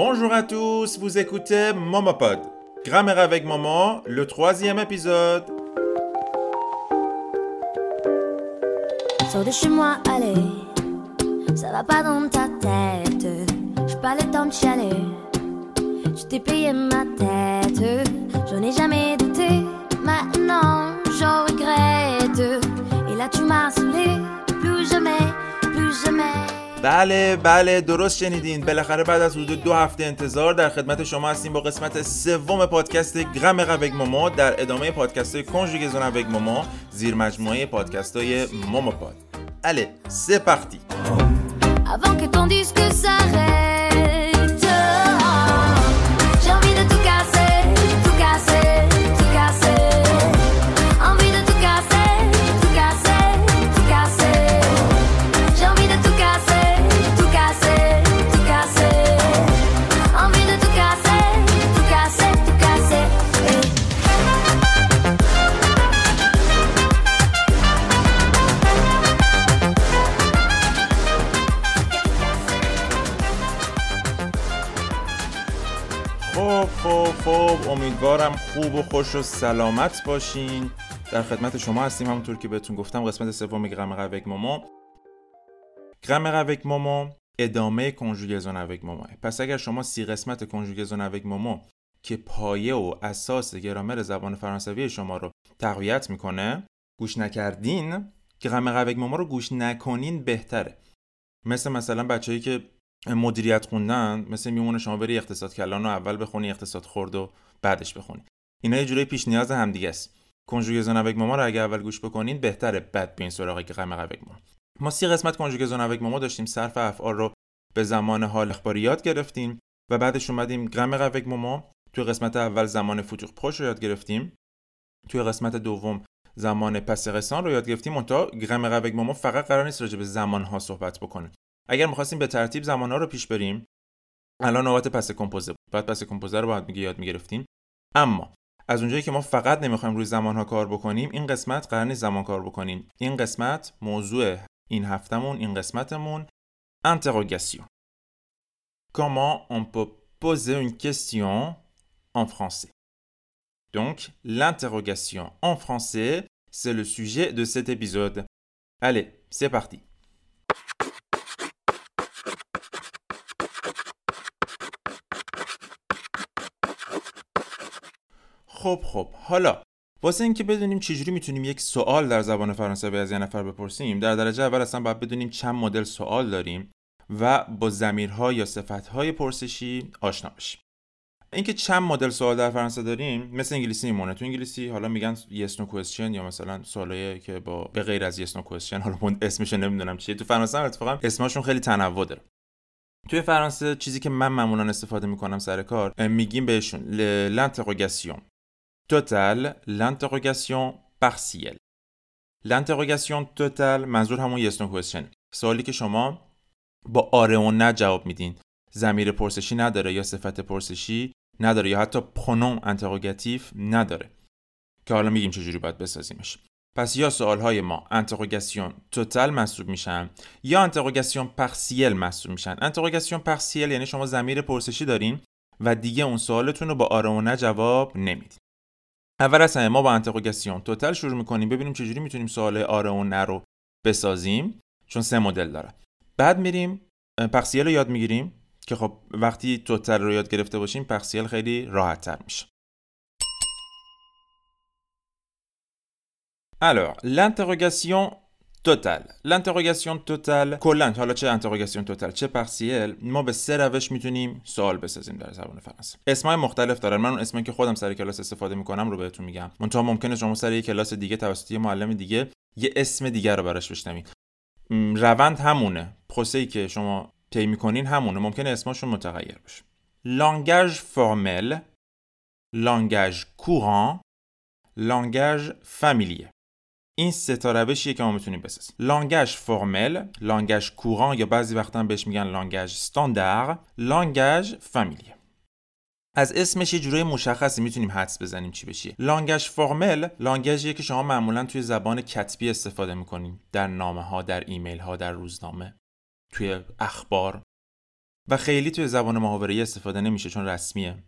Bonjour à tous, vous écoutez Momopod. Grammaire avec Momo, le troisième épisode. Sors de chez moi, allez, ça va pas dans ta tête. J'ai pas le temps de chialer, je t'ai payé ma tête. J'en ai jamais douté, maintenant j'en regrette. Et là tu m'as saoulé, plus jamais, plus jamais. بله بله درست شنیدین. بالاخره بعد از حدود دو هفته انتظار در خدمت شما هستیم با قسمت سوم پادکست گرم avec مومو در ادامه پادکست های کنجوگزون avec مومو زیر مجموعه پادکست های مومو پاد. Allez, c'est parti امیدوارم خوب و خوش و سلامت باشین. در خدمت شما هستیم. همونطور که بهتون گفتم قسمت سوم گرامر avec مومو گرامر avec مومو ادامه کنجوگزون avec مومو پس اگر شما سی قسمت کنجوگزون avec مومو که پایه و اساس گرامر زبان فرانسوی شما رو تقویت می‌کنه گوش نکردین گرامر avec مومو رو گوش نکنین بهتره. مثل مثلا بچه‌ای که مدیریت خوندن مثل میمونه شما بری اقتصاد کلان رو اول بخونی اقتصاد خورد و بعدش بخونی. اینا یه جوری پیش نیاز همدیگه است. کنجوگزون avec ماما رو اگه اول گوش بکنین بهتره. بعد بیاین سراغ گرامر avec ماما ما سی قسمت کنجوگزون avec ماما داشتیم. صرف افعال رو به زمان حال اخباری یاد گرفتیم و بعدش اومدیم گرامر avec ماما. توی قسمت اول زمان فوتور پروش رو یاد گرفتیم. توی قسمت دوم زمان پس رسان رو یاد گرفتیم. منتها گرامر avec ماما فقط قرار نیست راجع به زمان ها صحبت بکنه. اگر می‌خواستیم به ترتیب زمانها رو پیش بریم. الان نوبت پس کمپوزه بود. بعد پس کمپوزه رو باید میگه یاد می‌گرفتیم. اما از اونجایی که ما فقط نمیخوایم روی زمانها کار بکنیم این قسمت قرار نیست زمان کار بکنیم این قسمت موضوع این هفتمون این قسمتمون interrogation comment on peut poser une question en français donc l'interrogation en français c'est le sujet de cet épisode allez c'est parti خب خب حالا واسه اینکه بدونیم چجوری می‌تونیم یک سوال در زبان فرانسوی از یه نفر بپرسیم در درجه اول اصلا باید بدونیم چند مدل سوال داریم و با ضمیرها یا صفتهای پرسشی آشنا بشیم. اینکه چند مدل سوال در فرانسه داریم مثل انگلیسی میمونه. تو انگلیسی حالا میگن yes no question یا مثلا سوالایی که با به غیر از yes no question حالا من اسمش نمی‌دونم چیه. تو فرانسه هم اتفاقا اسمشون خیلی تنوع داره. توی فرانسه چیزی که من معمولا استفاده می‌کنم سر کار میگیم بهشون l'interrogation totale l'interrogation partielle. L'interrogation totale منظور همون yes no question. سوالی که شما با آره و نه جواب میدین. ضمیر پرسشی نداره یا صفت پرسشی نداره یا حتی پرونوم انتروگاتیو نداره. که حالا میگیم چجوری باید بسازیمش. پس یا سوال های ما انتروگاسیون توتال محسوب میشن یا انتروگاسیون پارسیل محسوب میشن. انتروگاسیون پارسیل یعنی شما ضمیر پرسشی دارین و دیگه اون سوالتون رو با آره و نه جواب نمیدین. اول از همه ما با انتروگاسیون توتال شروع می‌کنیم ببینیم چجوری می‌تونیم سوال آره و نه رو بسازیم چون سه مدل داره. بعد میریم پارسیل رو یاد می‌گیریم که خب وقتی توتال رو یاد گرفته باشیم پارسیل خیلی راحت تر میشه. Alors, l'interrogation totale. L'interrogation totale کلا حالا چه انتروگاسیون توتال چه پارسیل ما به سه روش می‌تونیم سوال بسازیم در زبان فرانسه. اسمای مختلف دارن. من اون اسمی که خودم سر کلاس استفاده می‌کنم رو بهتون میگم. منتها ممکنه شما سر یک کلاس دیگه توسط یه معلم دیگه یه اسم دیگه رو براش بشنوید. روند همونه. پروسه‌ای که شما طی می‌کنین همونه. ممکنه اسمشون متغیر باشه. langage formel langage courant langage familier این سه تا روشیه که ما می‌تونیم بسازیم. لانگاژ فرمل لانگاژ کوران یا بعضی وقتا بهش میگن لانگاژ استاندار لانگاژ فامیلیه از اسمش یه جورای مشخصی می‌تونیم حدس بزنیم چی بشه لانگاژ فرمل لانگاژیه که شما معمولا توی زبان کتبی استفاده می‌کنیم. در نامه ها در ایمیل ها در روزنامه توی اخبار. و خیلی توی زبان محاوره‌ای استفاده نمیشه چون رسمیه.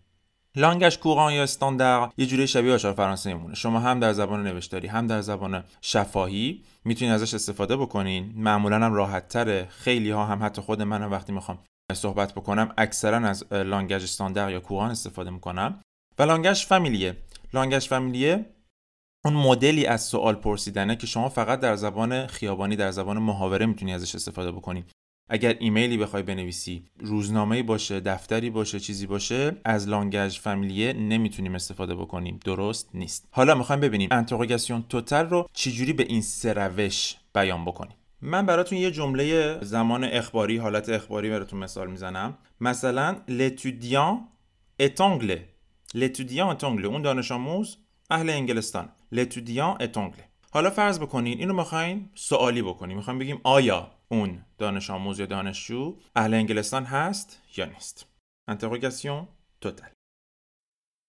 لانگش کوران یا استاندار یه جوری شبیه آشار فرانسه میمونه. شما هم در زبان نوشتاری هم در زبان شفاهی می‌تونید ازش استفاده بکنین. معمولا هم راحت تره خیلی ها هم حتی خود من هم وقتی می‌خوام صحبت بکنم اکثرا از لانگش استاندار یا کوران استفاده می‌کنم. و لانگش فامیلیه. لانگش فامیلیه اون مدلی از سوال پرسیدنه که شما فقط در زبان خیابانی در زبان محاوره می‌تونی ازش استفاده بکنی. اگر ایمیلی بخوای بنویسی روزنامه باشه دفتری باشه چیزی باشه از لانگج فامیلیه نمی‌تونیم استفاده بکنیم. درست نیست. حالا می‌خوایم ببینیم انتروگاسیون توتال رو چجوری به این سه روش بیان بکنیم. من براتون یه جمله زمان اخباری حالت اخباری براتون مثال می‌زنم. مثلا anglais. l'étudiant est anglais. اون دانش آموز اهل انگلستان. est anglais. حالا فرض بکنین اینو می‌خوایم سوالی بکنیم می‌خوایم بگیم آیا اون دانش آموز یا دانشجو اهل انگلستان هست یا نیست؟ انتروگاسیون توتال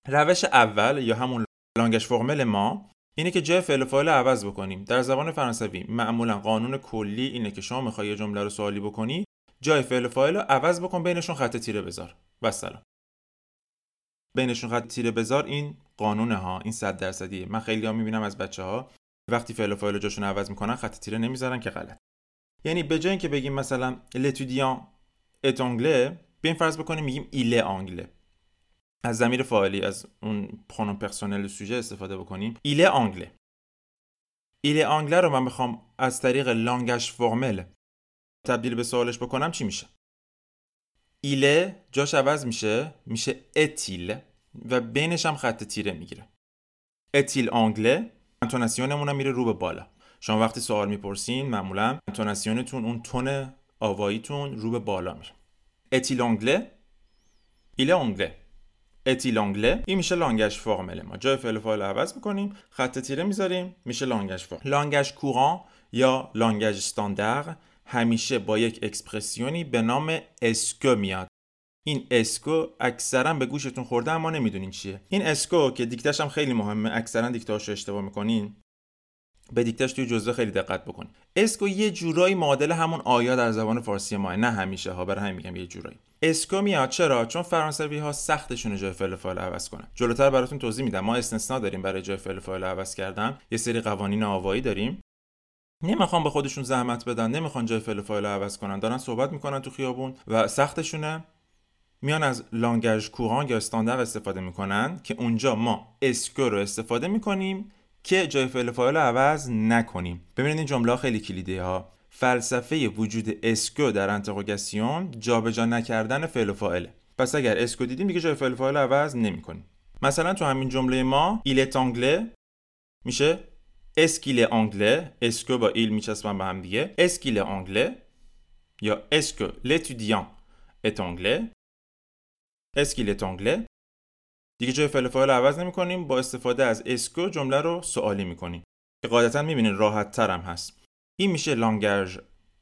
روش اول یا همون لانگش فرمل ما اینه که جای فعل فاعل عوض بکنیم. در زبان فرانسوی معمولا قانون کلی اینه که شما می‌خوای یه جمله رو سوالی بکنی جای فعل فاعل رو عوض بکن بینشون خط تیره بذار. و سلام بینشون خط تیره بذار این قانونه ها این صد درصدیه. من خیلی ها می‌بینم از بچه ها وقتی فعل فاعل جاشون عوض می‌کنن خط تیره نمی‌ذارن که غلط یعنی به جای اینکه بگیم مثلا l'étudiant est anglais بیایم فرض بکنیم میگیم est anglais. از ضمیر فاعلی از اون پرونوم پرسونل سوژه استفاده بکنیم. anglais. il est anglais رو من بخوام از طریق لانگش فرمل تبدیل به سوالش بکنم چی میشه؟ est جاش عوض میشه میشه اتیل و بینش هم خط تیره می‌گیره. est-il anglais intonation مون میره رو به بالا. شما وقتی سوال می‌پرسین معمولا intonation تون اون تون آواییتون رو به بالا میره. est-il anglais il est anglais est-il anglais این میشه langage formel ما. جای فعل فاعل عوض می‌کنیم خط تیره می‌ذاریم میشه langage formel langage courant یا langage standard همیشه با یک expression ی به نام est-ce que میاد. این est-ce que اکثرا به گوشتون خورده اما نمی‌دونین چیه. این est-ce que که دیکتش هم خیلی مهمه اکثرا دیکتاش رو اشتباه می‌کنین. به دیکتش توی جزوه خیلی دقت بکن est-ce que یه جورایی معادل همون آیا در زبان فارسی ما نه همیشه ها برای همین میگم یه جورایی. est-ce que میاد. چرا؟ چون فرانسوی ها سختشونه جای فعل فاعل عوض کنن. جلوتر براتون توضیح میدم. ما استثنا داریم برای جای فعل فاعل عوض کردن. یه سری قوانین آوایی داریم. نمی‌خوان به خودشون زحمت بدن. نمی‌خوان جای فعل فاعل عوض کنن. دارن صحبت می‌کنن تو خیابون و سختشونه. میان از langage courant یا standard استفاده می‌کنن که اونجا ما est-ce que رو استفاده می‌کنیم. که جای فعل فاعل عوض نکنیم. ببینید این جمله خیلی کلیده ها. فلسفه وجود est-ce que در interrogation جابجا نکردن فعل و فاعله. پس اگر est-ce que دیدیم دیگه جای فعل فاعل عوض نمی‌کنیم. مثلا تو همین جمله ما il est anglais میشه est-ce qu'il est anglais est-ce que با il میچسبن به هم دیگه. est-ce qu'il est anglais یا اسکو l'étudiant est anglais اسکیل انگله دیگه جای فعل فاعل عوض نمی‌کنیم. با استفاده از اسکو جمله رو سوالی می‌کنیم. که قاعدتا می‌بینین راحت تر هم هست. این میشه لانگاژ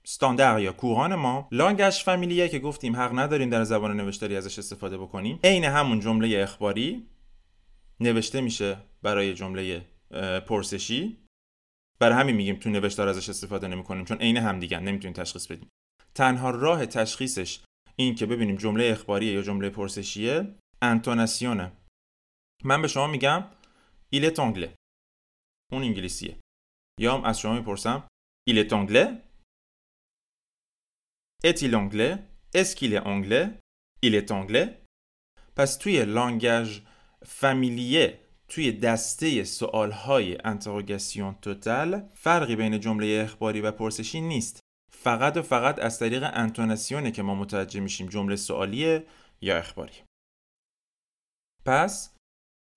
استاندار یا کوران ما. لانگاژ فامیلیه که گفتیم حق نداریم در زبان نوشتاری ازش استفاده بکنیم. عین همون جمله اخباری نوشته میشه برای جمله پرسشی. برای همین میگیم تو نوشتار ازش استفاده نمی‌کنیم چون عین هم دیگه نمی‌تونیم تشخیص بدیم. تنها راه تشخیصش این که ببینیم جمله اخباریه یا جمله پرسشیه. انتوناسیونه من به شما میگم est anglais. اون انگلیسیه. یا از شما می‌پرسم anglais est-ce qu'il est anglais il est anglais. پس توی لانگاژ فامیلیه توی دسته سوالهای انتروگاسیون توتال فرقی بین جمله اخباری و پرسشی نیست. فقط و فقط از طریق انتوناسیونه که ما متوجه میشیم جمله سوالیه یا اخباری. پس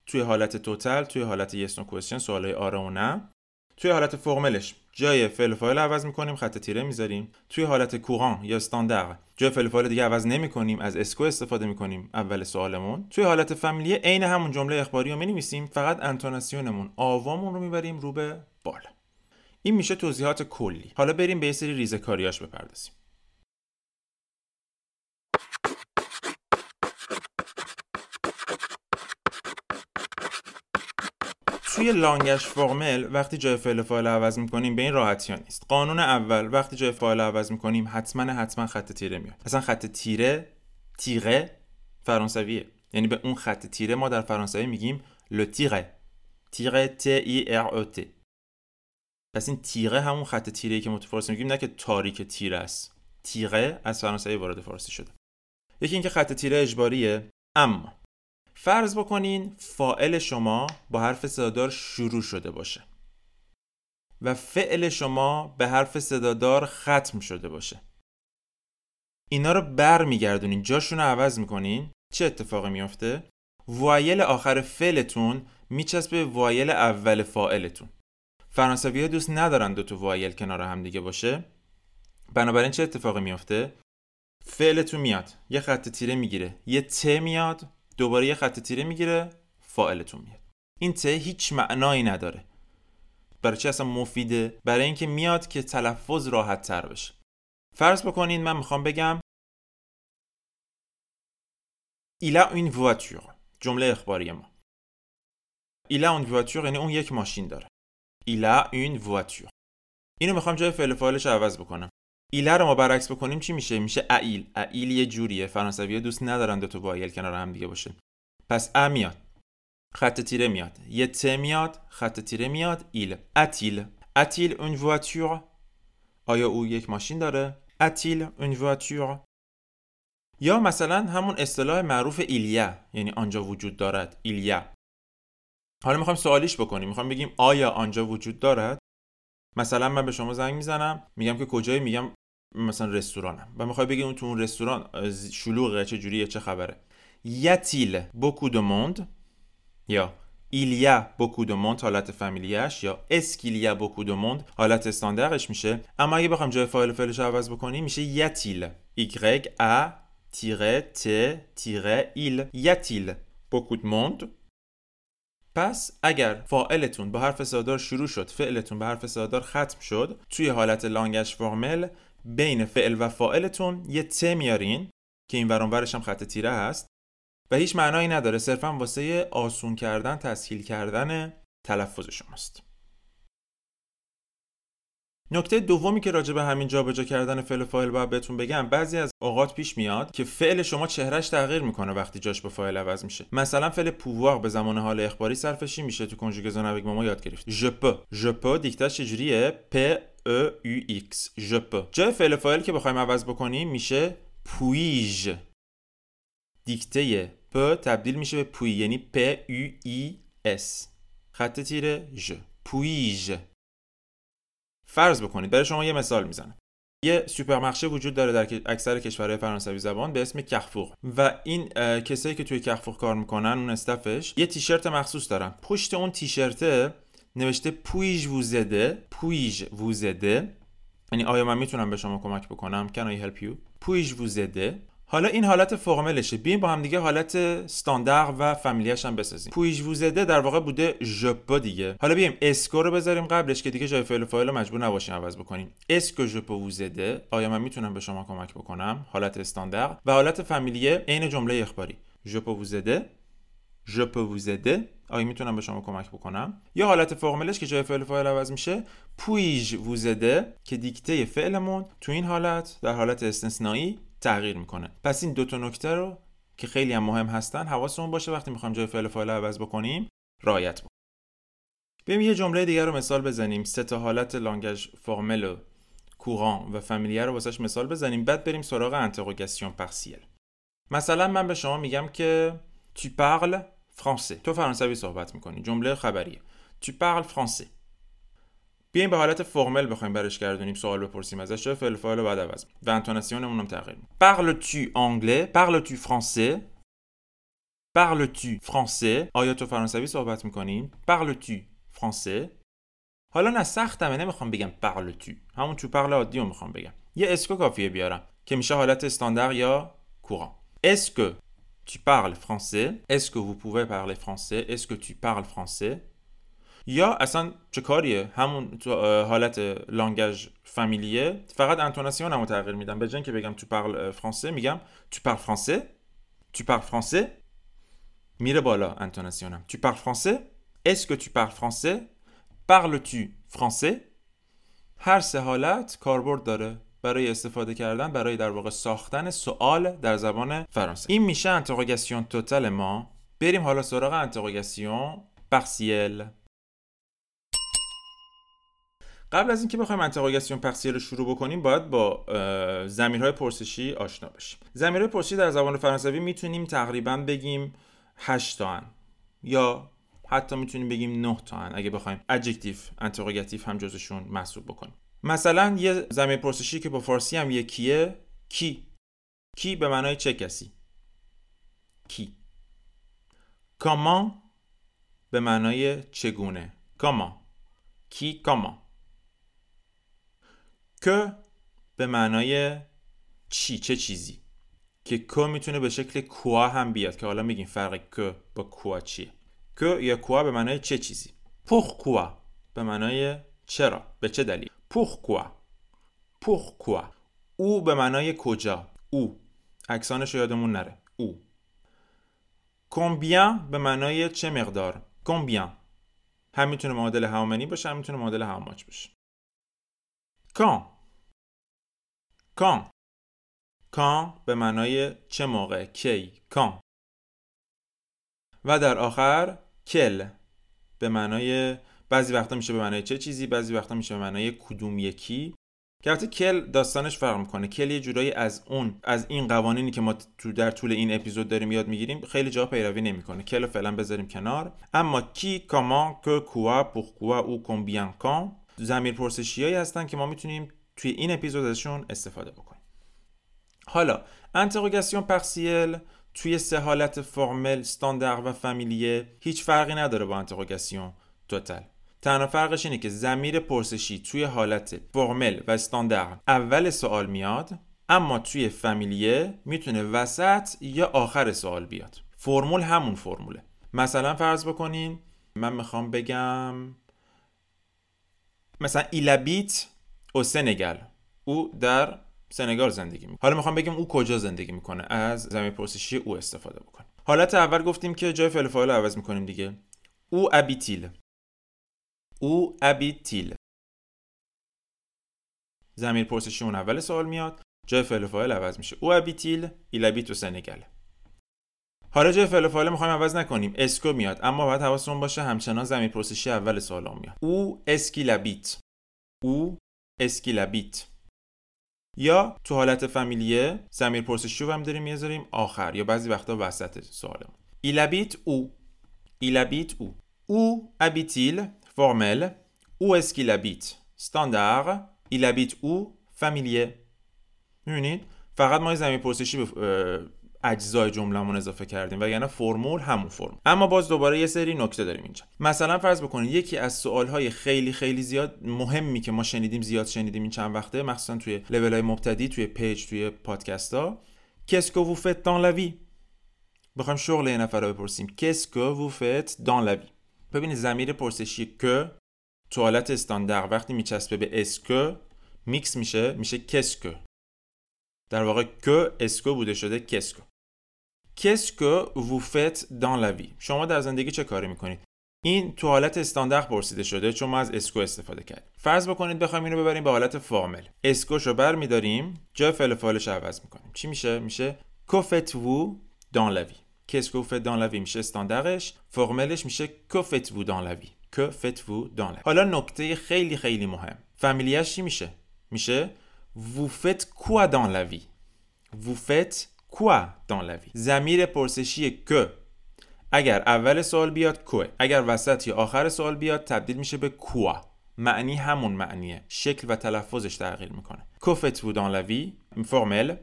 توی حالت توتال توی حالت یس نو کوئسچن سوالای آره و نه. توی حالت فرملش جای فعل فاعل عوض می‌کنیم خط تیره می‌ذاریم. توی حالت کوران یا استاندار جای فعل فاعل دیگه عوض نمی‌کنیم از اسکو استفاده می‌کنیم. اول سوالمون. توی حالت فامیلیه عین همون جمله اخباری رو می‌نویسیم فقط انتوناسیونمون آوامون رو می‌بریم رو به بالا این میشه توضیحات کلی. حالا بریم به یه سری ریزکاریاش بپردازیم. توی لانگش فرمل وقتی جای فعل فاعل عوض می‌کنیم به این راحتی ها نیست. قانون اول وقتی جای فاعل عوض می‌کنیم حتما حتما خط تیره میاد. اصلا خط تیره تیره فرانسویه. یعنی به اون خط تیره ما در فرانسوی میگیم لو تیره تیره ت ای ار ت پس این تیره همون خط تیره که ما تو فارسی میگیم نه که تاریک تیره است. تیره از فرانسوی وارد فارسی شده. یکی اینکه خط تیره اجباریه اما فرض بکنین فائل شما با حرف صدادار شروع شده باشه. و فعل شما به حرف صدادار ختم شده باشه. اینا رو بر میگردونین جاشون رو عوض می‌کنین. چه اتفاقی میافته؟ وایل آخر فعلتون میچسبه به وایل اول فاعلتون. فرانسوی ها دوست ندارن دو وایل کنار هم دیگه باشه. بنابراین چه اتفاقی میافته؟ فعلتون میاد. یه خط تیره می‌گیره. یه ت میاد. دوباره یه خط تیره می‌گیره فاعلتون میاد. این ت هیچ معنایی نداره. برای چی اصلا مفیده؟ برای اینکه میاد که تلفظ راحت تر بشه. فرض بکنین من می‌خوام بگم a une voiture جمله اخباری ما. a une voiture یعنی اون یک ماشین داره. a une voiture اینو می‌خوام جای فعل فاعلش عوض بکنم. il a رو ما برعکس بکنیم چی میشه؟ میشه a il a il یه جوریه. فرانسوی دوست ندارن دو تا voyelle کنار هم دیگه باشه. پس a میاد. خط تیره میاد. یه t میاد. خط تیره میاد. il. a-t-il. a-t-il une voiture. آیا او یک ماشین داره؟ a-t-il une voiture. یا مثلا همون اصطلاح معروف ایلیا. یعنی آنجا وجود دارد. ایلیا. حالا می‌خوایم سوالیش بکنیم. می‌خوایم بگیم آیا آنجا وجود دارد؟ مثلا من به شما زنگ می‌زنم. میگم که کجایی؟ میگم مثلا رستورانم. و می‌خوای بگی اون تو اون رستوران شلوغه چه جوریه چه خبره. یتیل beaucoup de monde یا a beaucoup de monde حالت فامیلیش یا a beaucoup de monde حالت استاندارش میشه. اما اگه بخوام جای فاعل فعلش عوض بکنیم میشه یتیل. Y a t il یتیل beaucoup de monde. پس اگر فاعلتون با حرف صدادار شروع شد فعلتون به حرف صدادار ختم شد توی حالت لانگش فرمل بین فعل و فاعلتون یه ت میارین که این ورانورش هم خط تیره هست و هیچ معنایی نداره صرفا واسه آسون کردن تسهیل کردن تلفظ شماست. نکته دومی که راجع به همین جابجا کردن فعل فاعل باید بهتون بگم بعضی از اوقات پیش میاد که فعل شما چهرش تغییر می‌کنه وقتی جاش به فاعل عوض میشه. مثلا فعل pouvoir به زمان حال اخباری صرفشی میشه تو conjugaison ما یاد گرفت. je peux je peux دیکتاش چجوریه؟ p e u x je peux جای فعل فاعل که بخوایم عوض بکنیم میشه puis-je دیکته peux تبدیل میشه به puis یعنی p u i s خط تیره je puis-je فرض بکنید برای شما یه مثال می‌زنم یه supermarché وجود داره در اکثر کشورهای فرانسوی زبان به اسم Carrefour و این کسایی که توی Carrefour کار می‌کنن اون staff ش یه تیشرت مخصوص دارن پشت اون تیشرت نوشته puis-je vous aider puis-je vous aider. یعنی آیا من می‌تونم به شما کمک بکنم؟ Can I help you? puis-je vous aider. حالا این حالت formel شه. بیایم با هم دیگه حالت standard و familier اش هم بسازیم. puis-je vous aider در واقع بوده je peux دیگه. حالا بیایم est-ce que رو بذاریم قبلش که دیگه جای فعل و فاعل رو مجبور نباشیم عوض بکنیم. est-ce que je peux vous aider. آیا من می‌تونم به شما کمک بکنم؟ حالت standard و حالت familier ه عین جمله اخباری. ژپا ووزده. ژپا ووزده. آیا می‌تونم به شما کمک بکنم؟ یا حالت فرملش که جای فعل فاعل عوض میشه پویژ ووزده که دیکته فعلمون تو این حالت در حالت استثنایی تغییر می‌کنه. پس این دو تا نکته رو که خیلی هم مهم هستن حواسمون باشه وقتی می‌خوایم جای فعل فاعل عوض بکنیم رعایت بکنیم. بریم یه جمله دیگر رو مثال بزنیم. سه تا حالت لانگاژ فرمل کوران و فامیلیه رو واسش مثال بزنیم. بعد بریم سراغ انتروگاسیون پارسیل مثلا من به شما میگم که tu parles français. تو فرانسوی صحبت می‌کنی. جمله خبریه. tu parles français. بیایم به حالت فرمل بخوایم برش گردونیم سوال بپرسیم ازش. چه فعل فاعل بعد عوض؟ و انتوناسیونمون هم تغییر میده. Parles tu anglais parles tu français؟ Parles tu français؟ آیا تو فرانسوی صحبت می‌کنی؟ Parles tu français؟ حالا نه سختمه. نمی‌خوام بگم parles tu همون تو parles عادی رو می‌خوام بگم. یه اسکو کافیه بیارم که میشه حالت استاندار یا کوران que tu parles français est-ce que vous pouvez parler français? Est-ce que tu parles français? یا اصلا چه کاریه همون تو حالت لانگاژ فامیلیه فقط انتوناسیون هم تغییر میدم به جن که بگم تو پارل فرانسه میگم تو پارل فرانسه تو پارل فرانسه میره بالا انتوناسیونم تو پارل فرانسه est-ce que tu parles français? Parles tu français? هر سه حالت کاربرد داره برای استفاده کردن برای در واقع ساختن سوال در زبان فرانسه. این میشه انتروگاسیون توتال ما. بریم حالا سراغ انتروگاسیون پارسیل قبل از اینکه بخوایم انتروگاسیون پارسیل رو شروع بکنیم باید با زمیرهای پرسشی آشنا بشیم. زمیرهای پرسشی در زبان فرانسوی می‌تونیم تقریبا بگیم 8 تا. یا حتی می‌تونیم بگیم 9 تا اگه بخوایم adjectif interrogatif هم جزشون محسوب بکنیم. مثلا یه ضمیر پرسشی که با فارسی هم یکیه qui. Qui به معنای چه کسی؟ Qui. Comment به معنای چگونه؟ Comment. Qui, comment. Que به معنای چی؟ چه چیزی؟ که که می‌تونه به شکل کوا هم بیاد که حالا میگیم فرق که با کوا چیه؟ که یا کوا به معنای چه چیزی؟ پخ کوا به معنای چرا؟ به چه دلیل؟ Pourquoi? Pourquoi? او به معنای کجا؟ او. اکسانش یادمون نره. او. Combien به معنای چه مقدار؟ Combien. هم می‌تونه معادل هاومنی باشه هم می‌تونه معادل هاوماچ باشه. Quand. Quand. Quand به معنای چه موقع؟ کی. Quand. و در آخر کل به معنای بعضی وقتا میشه به معنای چه چیزی؟ بعضی وقتا میشه به معنای کدوم یکی. که البته کل داستانش فرق می‌کنه. کل یه جورایی از اون از این قوانینی که ما تو در طول این اپیزود داریم یاد می‌گیریم خیلی جا پیروی نمی‌کنه. کل فعلا بذاریم کنار. اما کی کامان که کوا پورکوا او کمبیان کان زمیر پرسشیایی هستن که ما می‌تونیم توی این اپیزود ازشون استفاده بکنیم. حالا انتروگاسیون پارسیل توی سه حالت فرمل، استاندارد و فامیلیه. هیچ فرقی نداره با انتروگاسیون توتال. تنها فرقش اینه که زمیر پرسشی توی حالت فرمل و استاندارد اول سوال میاد اما توی فامیلیه می‌تونه وسط یا آخر سوال بیاد. فرمول همون فرموله. مثلا فرض بکنین من می‌خوام بگم مثلا il habite au Sénégal. او در سنگال زندگی می‌کنه. حالا می‌خوام بگم او کجا زندگی می‌کنه. از ضمیر پرسشی où استفاده بکنیم. حالت اول گفتیم که جای فعل فاعل عوض می‌کنیم دیگه. Où habite-t-il. Où habite-t-il ضمیر پرسشی اون اول سوال میاد. جای فعل فاعل عوض میشه. Où habite-t-il. Il habite Sénégal. حالا جای فعل فاعل می‌خوایم عوض نکنیم. est-ce que میاد اما باید حواستون باشه همچنان ضمیر پرسشی اول سوال میاد. Où est-ce qu'il habite. Où est-ce qu'il habite. یا تو حالت familier ه ضمیر پرسشی رو هم داریم می‌ذاریم آخر یا بعضی وقتا وسط سوالمون il habite où. Il habite où. Où habite-t-il formel. Où est-ce qu'il habite? Standard. Il habite où? Familier. می‌بینید فقط ما ضمیر پرسشی به اجزای جملهمون اضافه کردیم و یعنی فرمول همون فرم اما باز دوباره یه سری نکته داریم اینجا مثلا فرض بکنید یکی از سوالهای خیلی خیلی زیاد مهمی که ما شنیدیم زیاد شنیدیم این چند وقته مخصوصا توی لول های مبتدی توی پیج توی پادکست ها vous faites dans la vie? بخوایم شغل یه نفر رو بپرسیم vous faites dans la vie? ببینید ضمیر پرسشی que تو حالت استاندارد. وقتی میچسبه به est-ce que میکس میشه میشه qu'est-ce que در واقع que est-ce que بوده شده qu'est-ce que qu'est-ce que vous faites dans la vie شما در زندگی چه کاری می‌کنید؟ این تو حالت استاندارد پرسیده شده چون ما از est-ce que استفاده کردیم. فرض بکنید بخوایم اینو ببریم به حالت formel est-ce que شو بر میداریم جای فعل فاعلش عوض می‌کنیم. چی میشه؟ میشه کوفت وو دان لا وی qu'est-ce que vous faites dans la vie? میشه استاندارش فرملش میشه que faites-vous dans la vie? Que faites-vous dans la vie? حالا نکته خیلی خیلی مهم فامیلیش چی میشه میشه vous faites quoi dans la vie? Vous faites quoi dans la زمیر پرسشی که اگر اول سوال بیاد کوه اگر وسط یا آخر سوال بیاد تبدیل میشه به کوا معنی همون معنیه شکل و تلفظش تغییر می‌کنه que faites-vous dans la vie? فرمل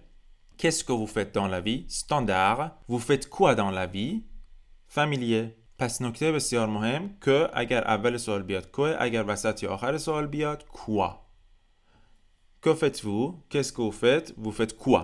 Qu'est-ce que vous faites dans la vie? Standard. Vous faites quoi dans la vie? Familier. پس نکته بسیار مهم که اگر اول سوال بیاد که اگر وسط یا آخر سوال بیاد quoi? Que faites-vous? Qu'est-ce que vous faites? Vous faites quoi?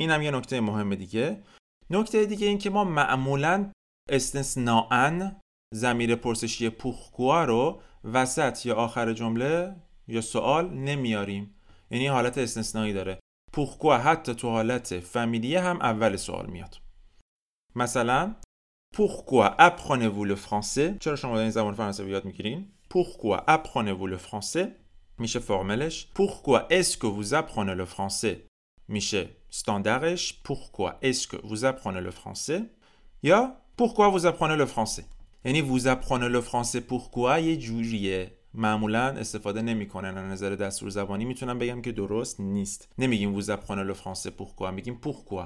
این هم یه نکته مهم دیگه نکته دیگه این که ما معمولا استثناءن زمیر پرسشی پوخکوا رو وسط یا آخر جمله یا سوال نمیاریم یعنی حالت استثنایی داره پوخکوا حتی تو حالت فامیلیه هم اول سوال میاد مثلا Pourquoi apprenez-vous le français چرا شما این زبان فرانسوی یاد میگیرین Pourquoi apprenez-vous le français میشه فرملش Pourquoi est-ce que vous apprenez le français میشه استاندارش Pourquoi est-ce que vous apprenez le français یا Pourquoi vous apprenez le français یعنی vous apprenez le français pourquoi یه جوریه معمولا استفاده نمی‌کنن از نظر دستور زبانی می‌تونم بگم که درست نیست. نمیگیم vous apprenez le français pourquoi میگیم pourquoi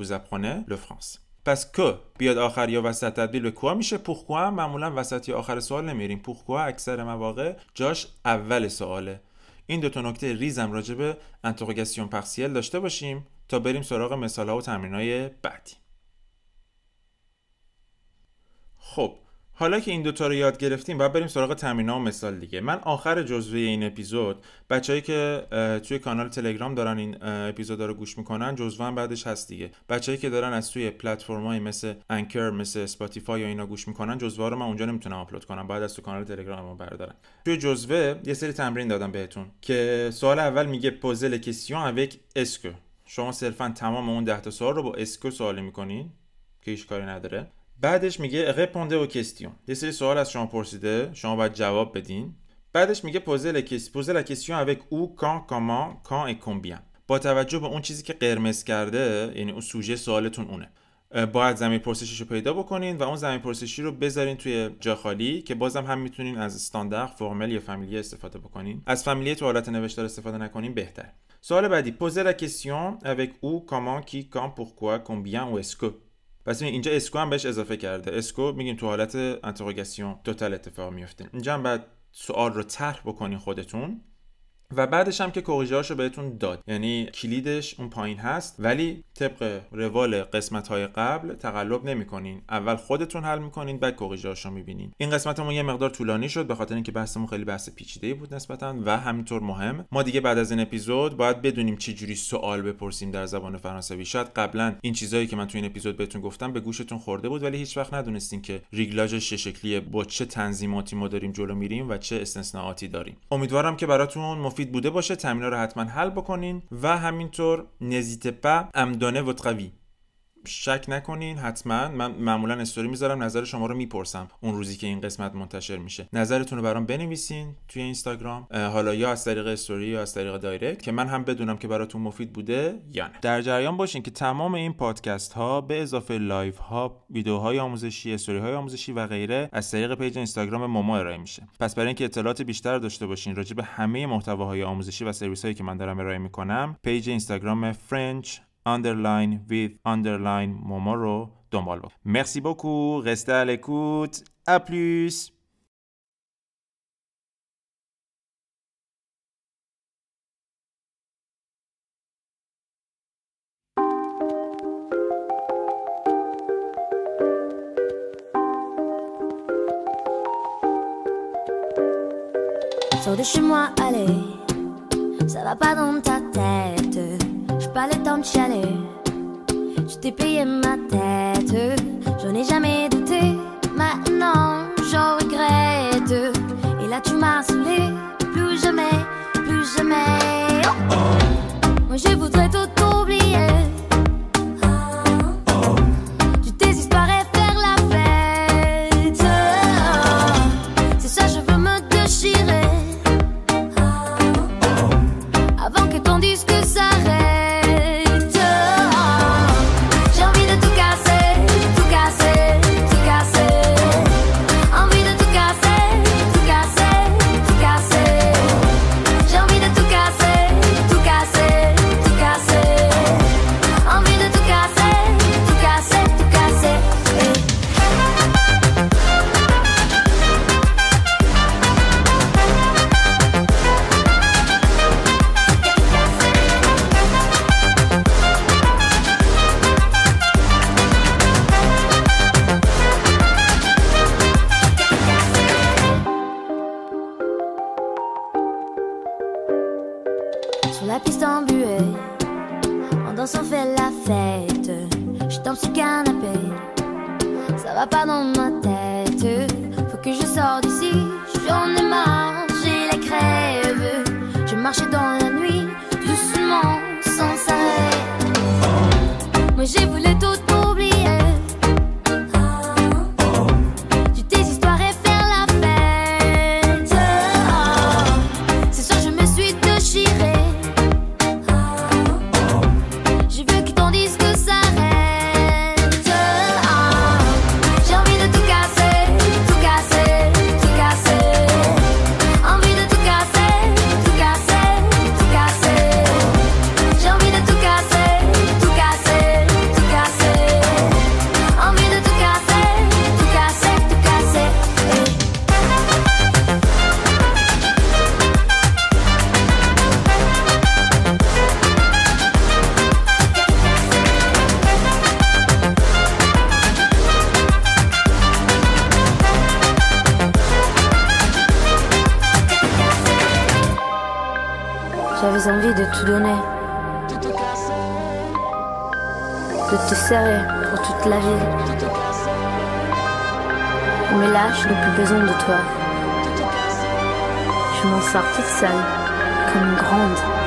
vous apprenez le français. پس که بیاد آخر یا وسط تبدیل به کوا میشه pourquoi معمولا وسط یا آخر سوال نمیریم. pourquoi اکثر مواقع جاش اول سواله. این دو تا نکته ریزم راجع به انتروگاسیون پارسیل داشته باشیم تا بریم سراغ مثال ها و تمرین های بعدی. خب حالا که این دوتا رو یاد گرفتیم باید بریم سراغ تمرین و مثال دیگه. من آخر جزوه این اپیزود بچههایی که توی کانال تلگرام دارن این اپیزود رو گوش می‌کنن جزوه هم بعدش هست دیگه. بچههایی که دارن از توی پلتفرم‌های مثل Anchor مثل اسپاتیفای یا اینا گوش می‌کنن جزوه رو من اونجا نمی‌تونم آپلود کنم باید از تو کانال تلگرام بردارم. توی جزوه یه سری تمرین دادم بهتون که سوال اول میگه posez les questions avec est-ce que شما صرفا تمام اون 10 تا سوال رو با est-ce que سوال می‌کنین که هیچ کاری نداره. بعدش میگه répondez aux questions یه سری سوال از شما پرسیده. شما باید جواب بدین. بعدش میگه posez les ques... posez la question avec où, quand, comment, quand et combien با توجه به اون چیزی که قرمز کرده یعنی اون سوژه سوالتون اونه. باید ضمیر پرسشی رو پیدا بکنین و اون ضمیر پرسشی رو بذارین توی جا خالی که بازم هم می‌تونین از استاندارد formel یا familier استفاده بکنین. از familier تو حالت نوشتار استفاده نکنین بهتر سوال بعدی. Posez la question avec où, comment, qui, quand, pourquoi, combien و est-ce que پس اینجا est-ce que هم بهش اضافه کرده. est-ce que میگیم تو حالت interrogation totale اتفاق میفته اینجا هم باید سوال رو طرح بکنین خودتون. و بعدش هم که corrigé رو بهتون داد. یعنی کلیدش اون پایین هست ولی طبق روال قسمت های قبل تقلب نمی‌کنین. اول خودتون حل می‌کنین بعد corrigé رو می‌بینین. این قسمتمون یه مقدار طولانی شد به خاطر اینکه بحثمون خیلی بحث پیچیده بود نسبتا و همینطور مهم. ما دیگه بعد از این اپیزود باید بدونیم چه جوری سوال بپرسیم در زبان فرانسوی. شاید قبلا این چیزایی که من تو این اپیزود بهتون گفتم به گوشتون خورده بود ولی هیچ وقت ندونستین که رگلاژش چه شکلیه با چه تنظیماتی ما داریم جلو میریم و چه استثناءاتی داریم. امیدوارم که براتون مفید بوده باشه. تمرین رو حتما حل بکنین. و همینطور n'hésitez pas à me donner votre avis شک نکنین حتما. من معمولا استوری می‌ذارم نظر شما رو می‌پرسم اون روزی که این قسمت منتشر میشه. نظرتون رو برام بنویسین توی اینستاگرام. حالا یا از طریق استوری یا از طریق دایرکت که من هم بدونم که براتون مفید بوده یا نه. در جریان باشین که تمام این پادکست ها به اضافه لایو ها ویدیوهای آموزشی استوری های آموزشی و غیره از طریق پیج اینستاگرام موما ارائه میشه. پس برای اینکه اطلاعات بیشتر داشته باشین راجع به همه محتواهای آموزشی و سرویس هایی که من دارم ارائه می‌کنم پیج اینستاگرام French underline with underline Momoro Dombalo. Merci beaucoup, restez à l'écoute. À plus! Sors de chez moi, allez, ça va pas dans ta tête. Pas le temps de chialer. Je t'ai payé ma tête, j'en ai jamais douté. Maintenant, j'en regrette. Et là, tu m'as saoulé. Plus jamais, plus jamais. Oh. Moi, je voudrais tout oublier. J'ai envie de tout donner. De te serrer pour toute la vie. Mais là, je n'ai plus besoin de toi. Je m'en sors toute seule, comme une grande.